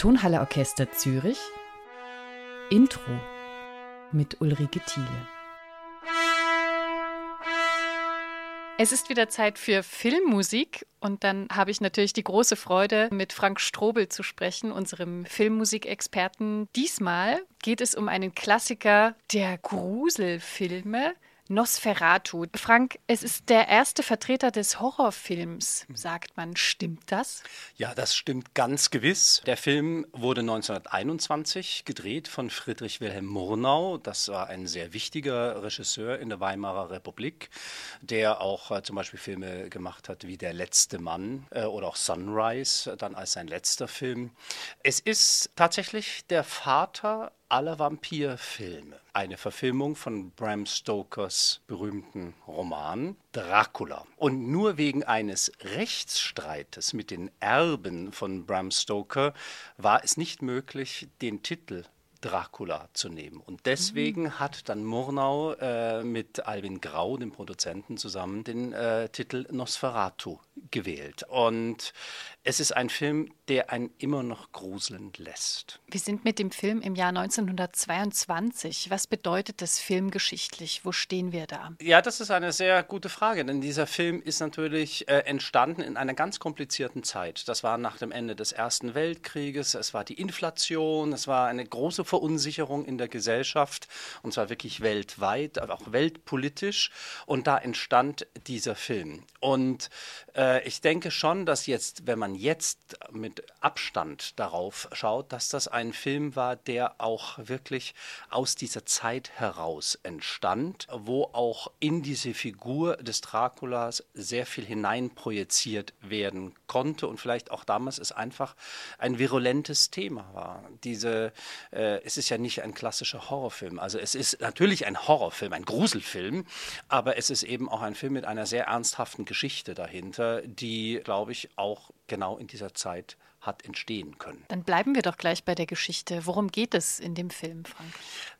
Tonhalle Orchester Zürich Intro mit Ulrike Thiele. Es ist wieder Zeit für Filmmusik und dann habe ich natürlich die große Freude, mit Frank Strobel zu sprechen, unserem Filmmusikexperten. Diesmal geht es um einen Klassiker der Gruselfilme, Nosferatu. Frank, es ist der erste Vertreter des Horrorfilms, sagt man. Stimmt das? Ja, das stimmt ganz gewiss. Der Film wurde 1921 gedreht von Friedrich Wilhelm Murnau. Das war ein sehr wichtiger Regisseur in der Weimarer Republik, der auch äh, zum Beispiel Filme gemacht hat wie Der letzte Mann äh, oder auch Sunrise, dann als sein letzter Film. Es ist tatsächlich der Vater aller Vampirfilme. Eine Verfilmung von Bram Stokers berühmten Roman Dracula. Und nur wegen eines Rechtsstreites mit den Erben von Bram Stoker war es nicht möglich, den Titel Dracula zu nehmen. Und deswegen mhm. hat dann Murnau äh, mit Alvin Grau, dem Produzenten, zusammen den äh, Titel Nosferatu gewählt. Und es ist ein Film, der einen immer noch gruselnd lässt. Wir sind mit dem Film im Jahr 1922. Was bedeutet das filmgeschichtlich? Wo stehen wir da? Ja, das ist eine sehr gute Frage, denn dieser Film ist natürlich äh, entstanden in einer ganz komplizierten Zeit. Das war nach dem Ende des Ersten Weltkrieges, es war die Inflation, es war eine große Verunsicherung in der Gesellschaft und zwar wirklich weltweit, aber auch weltpolitisch. Und da entstand dieser Film. Und äh, ich denke schon, dass jetzt, wenn man jetzt mit Abstand darauf schaut, dass das ein Film war, der auch wirklich aus dieser Zeit heraus entstand, wo auch in diese Figur des Draculas sehr viel hineinprojiziert werden konnte und vielleicht auch damals es einfach ein virulentes Thema war. Diese, äh, es ist ja nicht ein klassischer Horrorfilm, also es ist natürlich ein Horrorfilm, ein Gruselfilm, aber es ist eben auch ein Film mit einer sehr ernsthaften Geschichte dahinter, die, glaube ich, auch genau in dieser Zeit hat entstehen können. Dann bleiben wir doch gleich bei der Geschichte. Worum geht es in dem Film, Frank?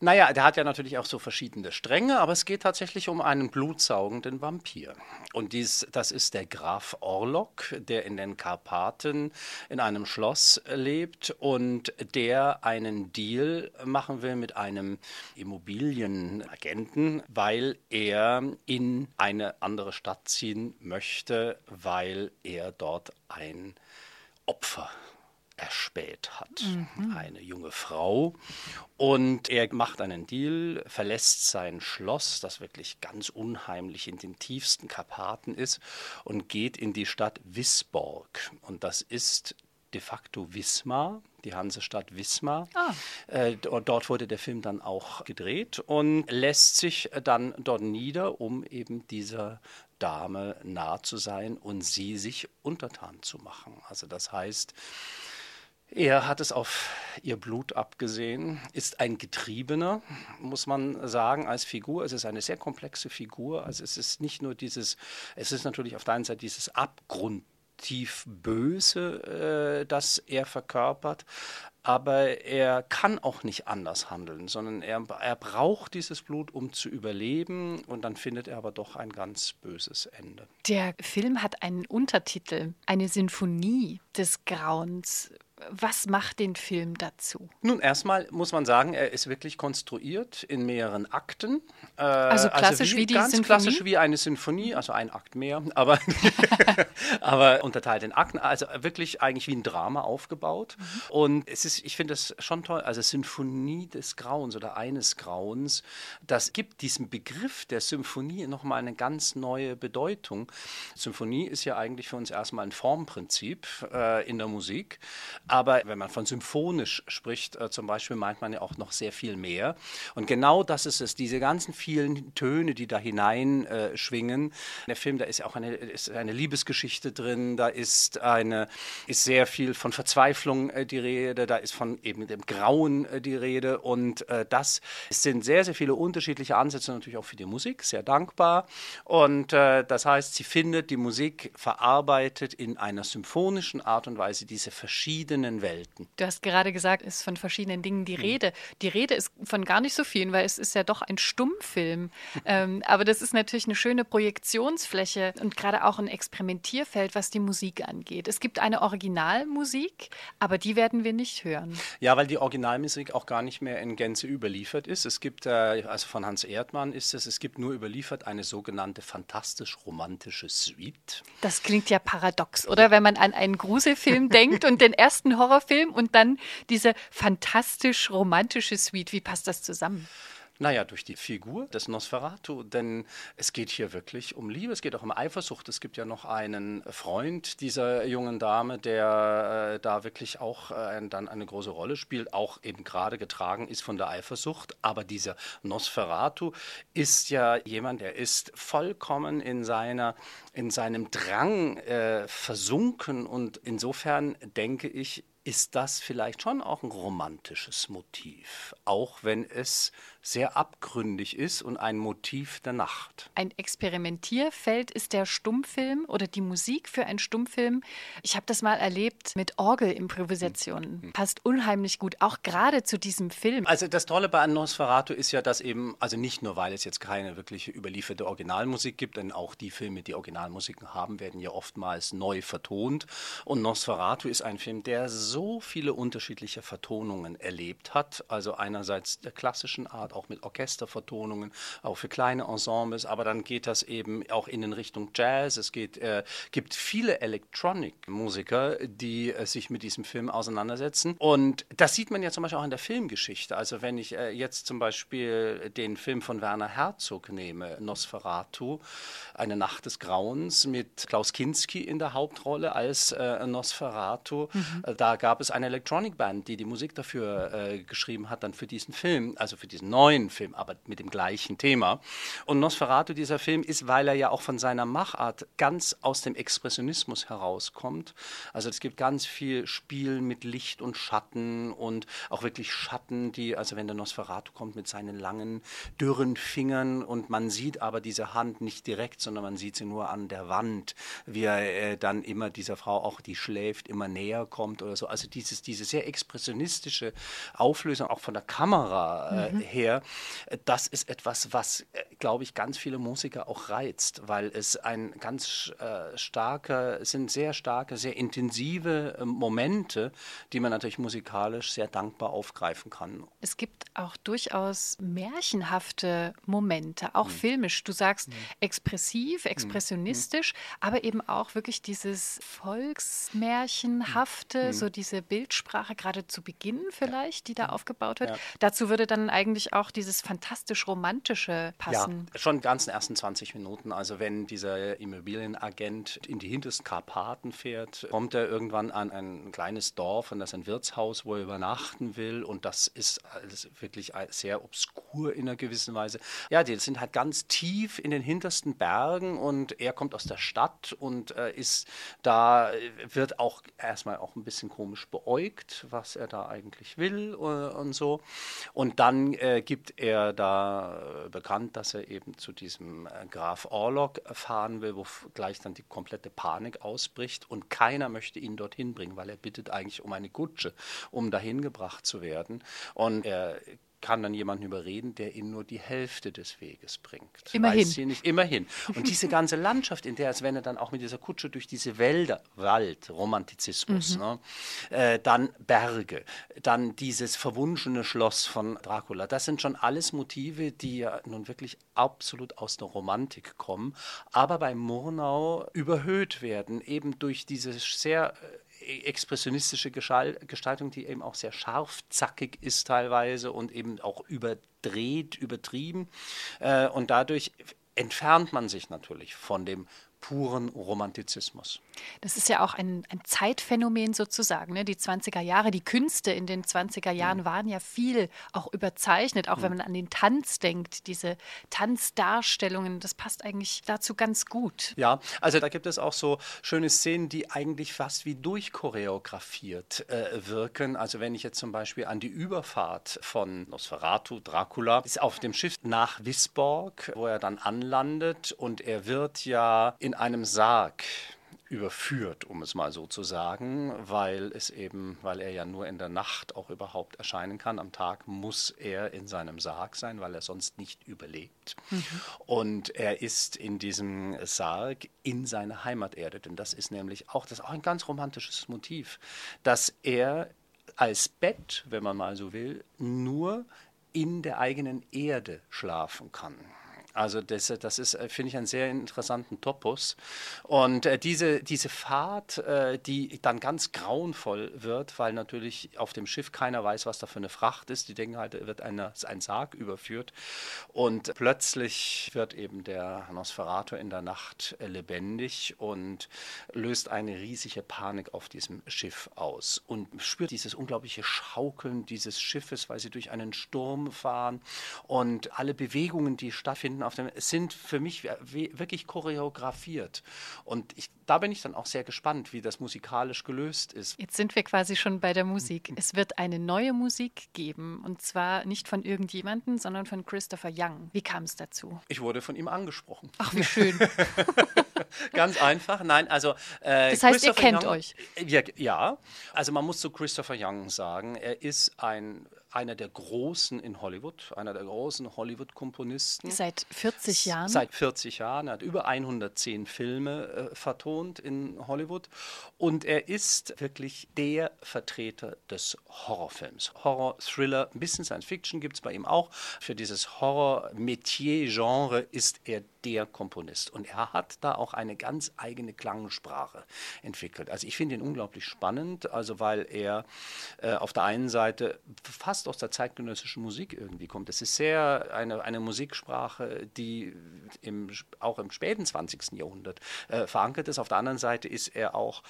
Naja, der hat ja natürlich auch so verschiedene Stränge, aber es geht tatsächlich um einen blutsaugenden Vampir. Und dies, das ist der Graf Orlok, der in den Karpaten in einem Schloss lebt und der einen Deal machen will mit einem Immobilienagenten, weil er in eine andere Stadt ziehen möchte, weil er dort ein Opfer erspäht hat. Mhm. Eine junge Frau. Und er macht einen Deal, verlässt sein Schloss, das wirklich ganz unheimlich in den tiefsten Karpaten ist, und geht in die Stadt Wisborg. Und das ist de facto Wismar, die Hansestadt Wismar. Ah. Äh, dort wurde der Film dann auch gedreht und lässt sich dann dort nieder, um eben dieser Dame nah zu sein und sie sich untertan zu machen. Also das heißt, er hat es auf ihr Blut abgesehen, ist ein Getriebener, muss man sagen, als Figur. Es ist eine sehr komplexe Figur. Also es ist nicht nur dieses, es ist natürlich auf der einen Seite dieses abgrundtief Böse, äh, das er verkörpert, aber er kann auch nicht anders handeln, sondern er, er braucht dieses Blut, um zu überleben und dann findet er aber doch ein ganz böses Ende. Der Film hat einen Untertitel, eine Sinfonie des Grauens. Was macht den Film dazu? Nun, erstmal muss man sagen, er ist wirklich konstruiert in mehreren Akten. Äh, also klassisch also wie, wie, die ganz Sinfonie? klassisch wie eine Sinfonie, also ein Akt mehr, aber, aber unterteilt in Akten, also wirklich eigentlich wie ein Drama aufgebaut. Mhm. Und es ist, ich finde das schon toll, also Sinfonie des Grauens oder eines Grauens, das gibt diesem Begriff der Symphonie nochmal eine ganz neue Bedeutung. Symphonie ist ja eigentlich für uns erstmal ein Formprinzip äh, in der Musik. Aber wenn man von symphonisch spricht, äh, zum Beispiel, meint man ja auch noch sehr viel mehr. Und genau das ist es, diese ganzen vielen Töne, die da hineinschwingen. Äh, der Film, da ist ja auch eine, ist eine Liebesgeschichte drin, da ist, eine, ist sehr viel von Verzweiflung äh, die Rede, da ist von eben dem Grauen äh, die Rede. Und äh, das sind sehr, sehr viele unterschiedliche Ansätze natürlich auch für die Musik, sehr dankbar. Und äh, das heißt, sie findet die Musik verarbeitet in einer symphonischen Art und Weise diese verschiedenen verschiedenen Welten. Du hast gerade gesagt, es ist von verschiedenen Dingen die Rede. Die Rede ist von gar nicht so vielen, weil es ist ja doch ein Stummfilm. ähm, aber das ist natürlich eine schöne Projektionsfläche und gerade auch ein Experimentierfeld, was die Musik angeht. Es gibt eine Originalmusik, aber die werden wir nicht hören. Ja, weil die Originalmusik auch gar nicht mehr in Gänze überliefert ist. Es gibt, äh, also von Hans Erdmann ist es, es gibt nur überliefert eine sogenannte fantastisch-romantische Suite. Das klingt ja paradox, oder? Wenn man an einen Gruselfilm denkt und den ersten Horrorfilm und dann diese fantastisch-romantische Suite. Wie passt das zusammen? Naja, durch die Figur des Nosferatu, denn es geht hier wirklich um Liebe, es geht auch um Eifersucht. Es gibt ja noch einen Freund dieser jungen Dame, der äh, da wirklich auch äh, dann eine große Rolle spielt, auch eben gerade getragen ist von der Eifersucht. Aber dieser Nosferatu ist ja jemand, der ist vollkommen in, seiner, in seinem Drang äh, versunken und insofern denke ich, ist das vielleicht schon auch ein romantisches Motiv, auch wenn es sehr abgründig ist und ein Motiv der Nacht. Ein Experimentierfeld ist der Stummfilm oder die Musik für einen Stummfilm. Ich habe das mal erlebt mit Orgelimprovisationen. Mhm. Passt unheimlich gut, auch gerade zu diesem Film. Also das Tolle bei Nosferatu ist ja, dass eben, also nicht nur, weil es jetzt keine wirkliche überlieferte Originalmusik gibt, denn auch die Filme, die Originalmusiken haben, werden ja oftmals neu vertont. Und Nosferatu ist ein Film, der so viele unterschiedliche Vertonungen erlebt hat. Also einerseits der klassischen Art, Art, auch mit Orchestervertonungen, auch für kleine Ensembles, aber dann geht das eben auch in Richtung Jazz. Es geht, äh, gibt viele Electronic-Musiker, die äh, sich mit diesem Film auseinandersetzen. Und das sieht man ja zum Beispiel auch in der Filmgeschichte. Also wenn ich äh, jetzt zum Beispiel den Film von Werner Herzog nehme, Nosferatu, Eine Nacht des Grauens mit Klaus Kinski in der Hauptrolle als äh, Nosferatu, mhm. Äh, da gab es eine Electronic Band, die die Musik dafür äh, geschrieben hat, dann für diesen Film, also für diesen neuen neuen Film, aber mit dem gleichen Thema. Und Nosferatu, dieser Film, ist, weil er ja auch von seiner Machart ganz aus dem Expressionismus herauskommt. Also es gibt ganz viel Spiel mit Licht und Schatten und auch wirklich Schatten, die, also wenn der Nosferatu kommt mit seinen langen, dürren Fingern und man sieht aber diese Hand nicht direkt, sondern man sieht sie nur an der Wand, wie er äh, dann immer dieser Frau auch, die schläft, immer näher kommt oder so. Also dieses, diese sehr expressionistische Auflösung auch von der Kamera äh, mhm. her her. Das ist etwas, was, äh, glaube ich, ganz viele Musiker auch reizt, weil es ein ganz äh, starker, es sind sehr starke, sehr intensive äh, Momente, die man natürlich musikalisch sehr dankbar aufgreifen kann. Es gibt auch durchaus märchenhafte Momente, auch hm. filmisch. Du sagst hm. expressiv, hm. expressionistisch, hm. aber eben auch wirklich dieses Volksmärchenhafte, hm. so diese Bildsprache, gerade zu Beginn vielleicht, die da aufgebaut wird. Ja. Dazu würde dann eigentlich auch dieses fantastisch romantische passen. Ja, schon ganz in den ersten 20 Minuten. Also wenn dieser Immobilienagent in die hintersten Karpaten fährt, kommt er irgendwann an ein kleines Dorf und das ist ein Wirtshaus, wo er übernachten will und das ist wirklich sehr obskur in einer gewissen Weise. Ja, die sind halt ganz tief in den hintersten Bergen und er kommt aus der Stadt und äh, ist da, wird auch erstmal auch ein bisschen komisch beäugt, was er da eigentlich will äh, und so. Und dann äh, gibt er da äh, bekannt, dass er eben zu diesem äh, Graf Orlok fahren will, wo gleich dann die komplette Panik ausbricht und keiner möchte ihn dorthin bringen, weil er bittet eigentlich um eine Kutsche, um dahin gebracht zu werden. Und er kann dann jemanden überreden, der ihn nur die Hälfte des Weges bringt. Immerhin. Weiß sie nicht, immerhin. Und diese ganze Landschaft, in der, als wenn er dann auch mit dieser Kutsche durch diese Wälder, Wald, Romantizismus, mhm. ne, äh, dann Berge, dann dieses verwunschene Schloss von Dracula, das sind schon alles Motive, die ja nun wirklich absolut aus der Romantik kommen, aber bei Murnau überhöht werden, eben durch diese sehr äh, expressionistische Gestaltung, die eben auch sehr scharf, zackig ist teilweise und eben auch überdreht, übertrieben. Äh, und dadurch entfernt man sich natürlich von dem puren Romantizismus. Das ist ja auch ein, ein Zeitphänomen sozusagen. Ne? Die 20er Jahre, die Künste in den 20er Jahren waren ja viel auch überzeichnet, auch wenn man an den Tanz denkt, diese Tanzdarstellungen, das passt eigentlich dazu ganz gut. Ja, also da gibt es auch so schöne Szenen, die eigentlich fast wie durchchoreografiert äh, wirken. Also wenn ich jetzt zum Beispiel an die Überfahrt von Nosferatu, Dracula, ist auf dem Schiff nach Wisborg, wo er dann anlandet und er wird ja in einem Sarg überführt, um es mal so zu sagen, weil es eben, weil er ja nur in der Nacht auch überhaupt erscheinen kann. Am Tag muss er in seinem Sarg sein, weil er sonst nicht überlebt. Mhm. Und er ist in diesem Sarg in seiner Heimaterde, denn das ist nämlich auch, das auch ein ganz romantisches Motiv, dass er als Bett, wenn man mal so will, nur in der eigenen Erde schlafen kann. Also das, das ist, äh, finde ich, einen sehr interessanten Topos. Und äh, diese, diese Fahrt, äh, die dann ganz grauenvoll wird, weil natürlich auf dem Schiff keiner weiß, was da für eine Fracht ist. Die denken halt, wird eine, ein Sarg überführt. Und plötzlich wird eben der Nosferatu in der Nacht äh, lebendig und löst eine riesige Panik auf diesem Schiff aus. Und spürt dieses unglaubliche Schaukeln dieses Schiffes, weil sie durch einen Sturm fahren. Und alle Bewegungen, die stattfinden, auf dem, sind für mich wirklich choreografiert. Und ich, da bin ich dann auch sehr gespannt, wie das musikalisch gelöst ist. Jetzt sind wir quasi schon bei der Musik. Es wird eine neue Musik geben und zwar nicht von irgendjemandem, sondern von Christopher Young. Wie kam es dazu? Ich wurde von ihm angesprochen. Ach, wie schön. Ganz einfach. Nein, also. Äh, das heißt, ihr kennt Young, euch. Ja, ja, also man muss zu Christopher Young sagen, er ist ein einer der Großen in Hollywood, einer der großen Hollywood-Komponisten. Seit 40 Jahren? Seit 40 Jahren. Er hat über 110 Filme äh, vertont in Hollywood. Und er ist wirklich der Vertreter des Horrorfilms. Horror, Thriller, ein bisschen Science Fiction gibt es bei ihm auch. Für dieses Horror-Metier-Genre ist er der Komponist. Und er hat da auch eine ganz eigene Klangsprache entwickelt. Also ich finde ihn unglaublich spannend, also weil er äh, auf der einen Seite fast fast aus der zeitgenössischen Musik irgendwie kommt. Es ist sehr eine, eine Musiksprache, die im, auch im späten 20. Jahrhundert äh, verankert ist. Auf der anderen Seite ist er auch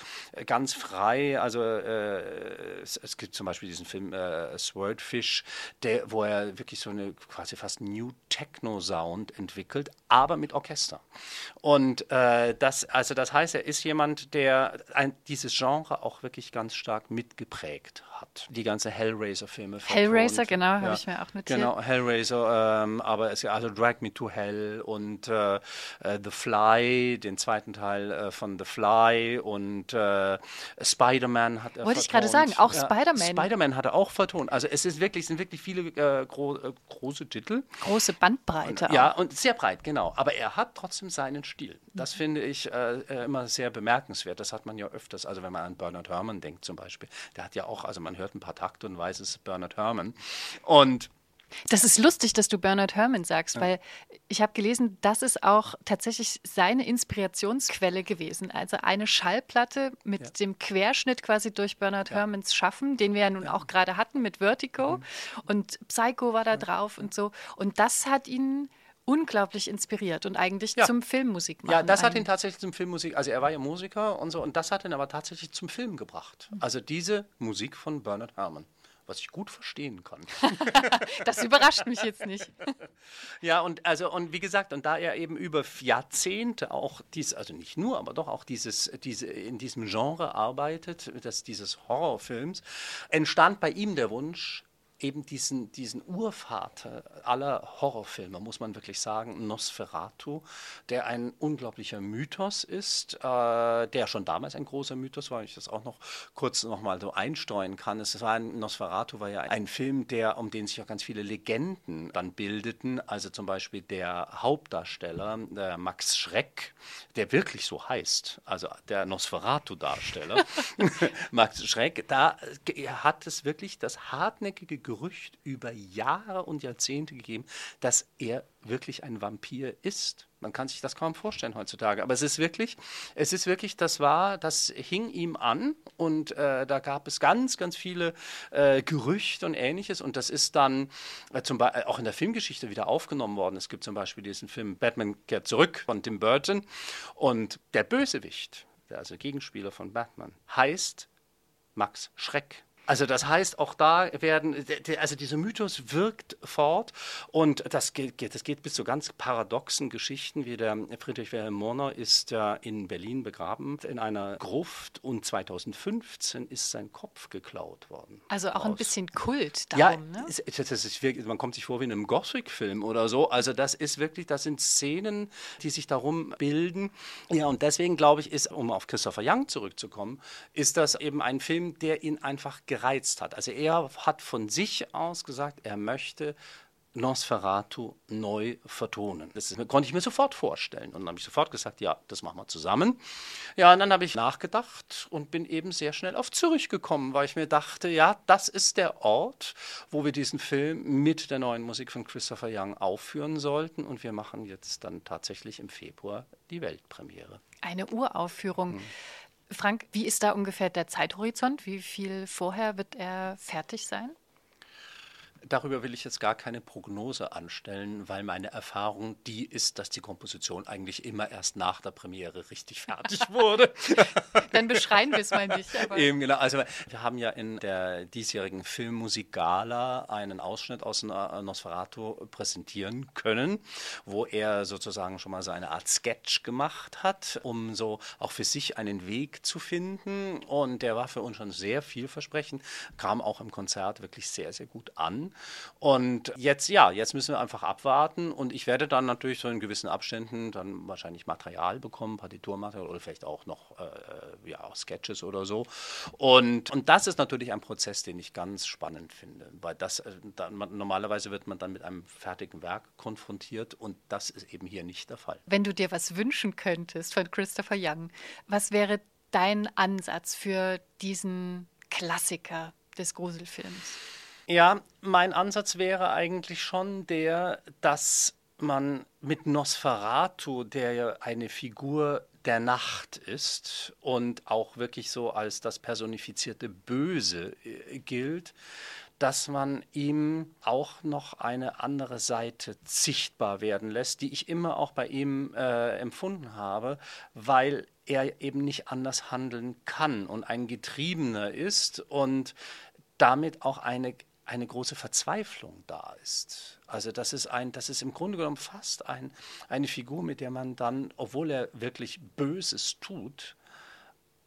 ganz frei. Also äh, es, es, gibt zum Beispiel diesen Film äh, Swordfish, der, wo er wirklich so eine quasi fast New Techno Sound entwickelt, aber mit Orchester. Und äh, das, also das heißt, er ist jemand, der ein, dieses Genre auch wirklich ganz stark mitgeprägt hat. Die ganze Hellraiser-Filme. Hellraiser, genau, ja, habe ich mir auch notiert. Genau, Hellraiser, ähm, aber es also Drag Me to Hell und äh, äh, The Fly, den zweiten Teil äh, von The Fly und äh, Spider-Man hat er Wollte ich gerade sagen, auch Spider-Man. Spider-Man hat er auch vertont. Also es ist wirklich, sind wirklich viele äh, gro äh, große Titel. Große Bandbreite. Und, ja, und sehr breit, genau. Aber er hat trotzdem seinen Stil. Das finde ich immer sehr bemerkenswert. Das hat man ja öfters, also wenn man an Bernard Herrmann denkt zum Beispiel. Der hat ja auch, also man hört ein paar Takte und weiß, es ist Bernard Herrmann. Und das ist lustig, dass du Bernard Herrmann sagst, ja. weil ich habe gelesen, das ist auch tatsächlich seine Inspirationsquelle gewesen. Also eine Schallplatte mit ja. dem Querschnitt quasi durch Bernard ja. Herrmanns Schaffen, den wir ja nun auch gerade hatten mit Vertigo. Mhm. Und Psycho war da drauf und so. Und das hat ihn unglaublich inspiriert und eigentlich ja. zum Filmmusik machen. Ja, das hat ihn tatsächlich zum Filmmusik, also er war ja Musiker und so, und das hat ihn aber tatsächlich zum Film gebracht. Mhm. Also diese Musik von Bernard Herrmann was ich gut verstehen kann. das überrascht mich jetzt nicht. ja, und also, und wie gesagt, und da er eben über Jahrzehnte auch dies, also nicht nur, aber doch auch dieses, diese, in diesem Genre arbeitet, das, dieses Horrorfilms, entstand bei ihm der Wunsch, eben diesen, diesen Urvater aller Horrorfilme, muss man wirklich sagen, Nosferatu, der ein unglaublicher Mythos ist, äh, der schon damals ein großer Mythos war, wenn ich das auch noch kurz noch mal so einstreuen kann. Es war ein, Nosferatu war ja ein Film, der, um den sich auch ganz viele Legenden dann bildeten, also zum Beispiel der Hauptdarsteller, der Max Schreck, der wirklich so heißt, also der Nosferatu-Darsteller, Max Schreck, da hat es wirklich das hartnäckige Gerücht über Jahre und Jahrzehnte gegeben, dass er wirklich ein Vampir ist. Man kann sich das kaum vorstellen heutzutage. Aber es ist wirklich, es ist wirklich, das war, das hing ihm an und äh, da gab es ganz, ganz viele äh, Gerüchte und ähnliches. Und das ist dann äh, zum Beispiel auch in der Filmgeschichte wieder aufgenommen worden. Es gibt zum Beispiel diesen Film Batman kehrt zurück von Tim Burton. Und der Bösewicht, der also Gegenspieler von Batman, heißt Max Schreck. Also das heißt, auch da werden, also dieser Mythos wirkt fort und das geht, das geht bis zu ganz paradoxen Geschichten, wie der Friedrich Wilhelm Murner ist ja in Berlin begraben, in einer Gruft und 2015 ist sein Kopf geklaut worden. Also auch ein bisschen Kult darum, ja, ne? das ist wirklich, man kommt sich vor wie in einem Gothic-Film oder so. Also das ist wirklich, das sind Szenen, die sich darum bilden. Ja, und deswegen glaube ich, ist, um auf Christopher Young zurückzukommen, ist das eben ein Film, der ihn einfach gereizt hat. Also er hat von sich aus gesagt, er möchte Nosferatu neu vertonen. Das konnte ich mir sofort vorstellen. Und dann habe ich sofort gesagt, ja, das machen wir zusammen. Ja, und dann habe ich nachgedacht und bin eben sehr schnell auf Zürich gekommen, weil ich mir dachte, ja, das ist der Ort, wo wir diesen Film mit der neuen Musik von Christopher Young aufführen sollten. Und wir machen jetzt dann tatsächlich im Februar die Weltpremiere. Eine Uraufführung. Hm. Frank, wie ist da ungefähr der Zeithorizont? Wie viel vorher wird er fertig sein? Darüber will ich jetzt gar keine Prognose anstellen, weil meine Erfahrung die ist, dass die Komposition eigentlich immer erst nach der Premiere richtig fertig wurde. Dann beschreien wir es mal nicht. Eben, genau. Also wir haben ja in der diesjährigen Filmmusik-Gala einen Ausschnitt aus Nosferatu präsentieren können, wo er sozusagen schon mal so eine Art Sketch gemacht hat, um so auch für sich einen Weg zu finden. Und der war für uns schon sehr vielversprechend, kam auch im Konzert wirklich sehr, sehr gut an. Und jetzt, ja, jetzt müssen wir einfach abwarten und ich werde dann natürlich so in gewissen Abständen dann wahrscheinlich Material bekommen, Partiturmaterial oder vielleicht auch noch äh, äh, ja, Sketches oder so. Und, und das ist natürlich ein Prozess, den ich ganz spannend finde, weil das, äh, dann, normalerweise wird man dann mit einem fertigen Werk konfrontiert und das ist eben hier nicht der Fall. Wenn du dir was wünschen könntest von Christopher Young, was wäre dein Ansatz für diesen Klassiker des Gruselfilms? Ja, mein Ansatz wäre eigentlich schon der, dass man mit Nosferatu, der ja eine Figur der Nacht ist und auch wirklich so als das personifizierte Böse äh, gilt, dass man ihm auch noch eine andere Seite sichtbar werden lässt, die ich immer auch bei ihm äh, empfunden habe, weil er eben nicht anders handeln kann und ein Getriebener ist und damit auch eine eine große Verzweiflung da ist. Also das ist, ein, das ist im Grunde genommen fast ein, eine Figur, mit der man dann, obwohl er wirklich Böses tut,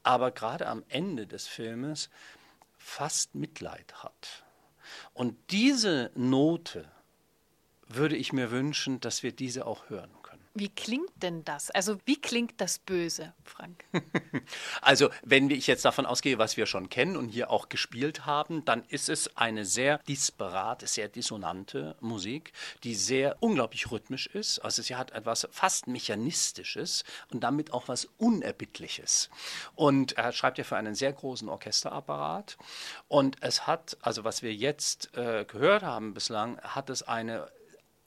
aber gerade am Ende des Filmes fast Mitleid hat. Und diese Note würde ich mir wünschen, dass wir diese auch hören wie klingt denn das? Also wie klingt das Böse, Frank? also wenn ich jetzt davon ausgehe, was wir schon kennen und hier auch gespielt haben, dann ist es eine sehr disparate, sehr dissonante Musik, die sehr unglaublich rhythmisch ist. Also sie hat etwas fast Mechanistisches und damit auch was Unerbittliches. Und er schreibt ja für einen sehr großen Orchesterapparat. Und es hat, also was wir jetzt äh, gehört haben bislang, hat es eine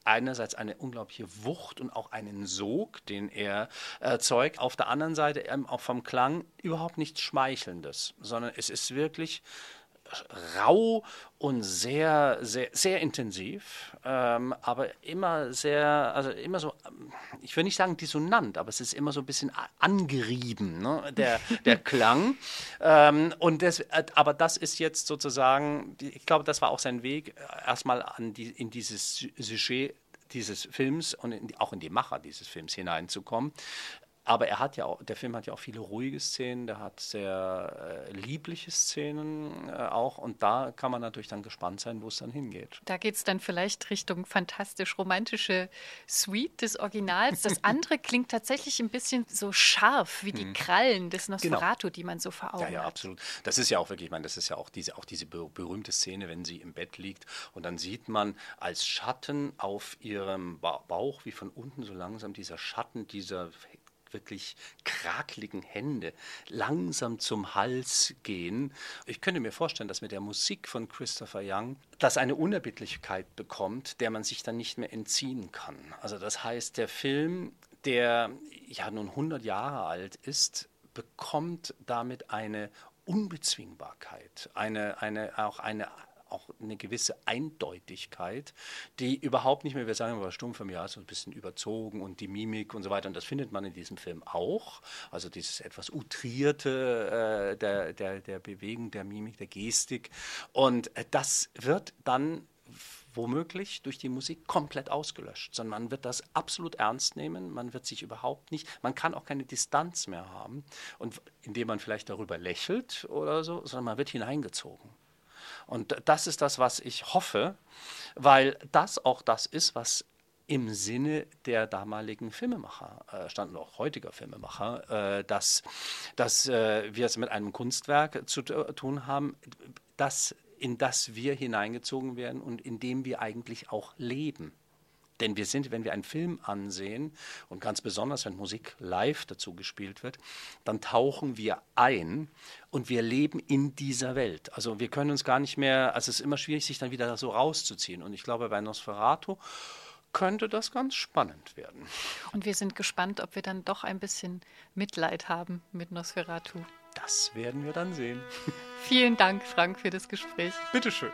einerseits eine unglaubliche Wucht und auch einen Sog, den er erzeugt. Auf der anderen Seite ähm, auch vom Klang überhaupt nichts Schmeichelndes, sondern es ist wirklich rau und sehr, sehr, sehr intensiv, ähm, aber immer sehr, also immer so, ich will nicht sagen dissonant, aber es ist immer so ein bisschen angerieben, ne? der, der Klang. Ähm, und das, aber das ist jetzt sozusagen, ich glaube, das war auch sein Weg, äh, erstmal an die, in dieses Sujet dieses Films und in, auch in die Macher dieses Films hineinzukommen. Aber er hat ja auch, der Film hat ja auch viele ruhige Szenen, der hat sehr äh, liebliche Szenen äh, auch und da kann man natürlich dann gespannt sein, wo es dann hingeht. Da geht es dann vielleicht Richtung fantastisch-romantische Suite des Originals. Das andere klingt tatsächlich ein bisschen so scharf wie die mhm. Krallen des genau. Nosferatu, genau. die man so vor Augen hat. Ja, ja, absolut. Das ist ja auch wirklich, ich meine, das ist ja auch diese, auch diese berühmte Szene, wenn sie im Bett liegt und dann sieht man als Schatten auf ihrem Bauch, wie von unten so langsam dieser Schatten, dieser wirklich krakeligen Hände langsam zum Hals gehen. Ich könnte mir vorstellen, dass mit der Musik von Christopher Young das eine Unerbittlichkeit bekommt, der man sich dann nicht mehr entziehen kann. Also das heißt, der Film, der ja nun 100 Jahre alt ist, bekommt damit eine Unbezwingbarkeit, eine, eine, auch eine auch eine gewisse Eindeutigkeit, die überhaupt nicht mehr, wir sagen immer Stummfilm, ja, so ein bisschen überzogen und die Mimik und so weiter. Und das findet man in diesem Film auch. Also dieses etwas utrierte äh, der, der, der Bewegung, der Mimik, der Gestik. Und äh, das wird dann womöglich durch die Musik komplett ausgelöscht, sondern man wird das absolut ernst nehmen, man wird sich überhaupt nicht, man kann auch keine Distanz mehr haben und indem man vielleicht darüber lächelt oder so, sondern man wird hineingezogen. Und das ist das, was ich hoffe, weil das auch das ist, was im Sinne der damaligen Filmemacher äh, standen auch heutiger Filmemacher, äh, dass, dass äh, wir es mit einem Kunstwerk zu tun haben, das in das wir hineingezogen werden und in dem wir eigentlich auch leben. Denn wir sind, wenn wir einen Film ansehen und ganz besonders, wenn Musik live dazu gespielt wird, dann tauchen wir ein und wir leben in dieser Welt. Also wir können uns gar nicht mehr, also es ist immer schwierig, sich dann wieder so rauszuziehen. Und ich glaube, bei Nosferatu könnte das ganz spannend werden. Und wir sind gespannt, ob wir dann doch ein bisschen Mitleid haben mit Nosferatu. Das werden wir dann sehen. Vielen Dank, Frank, für das Gespräch. Bitteschön.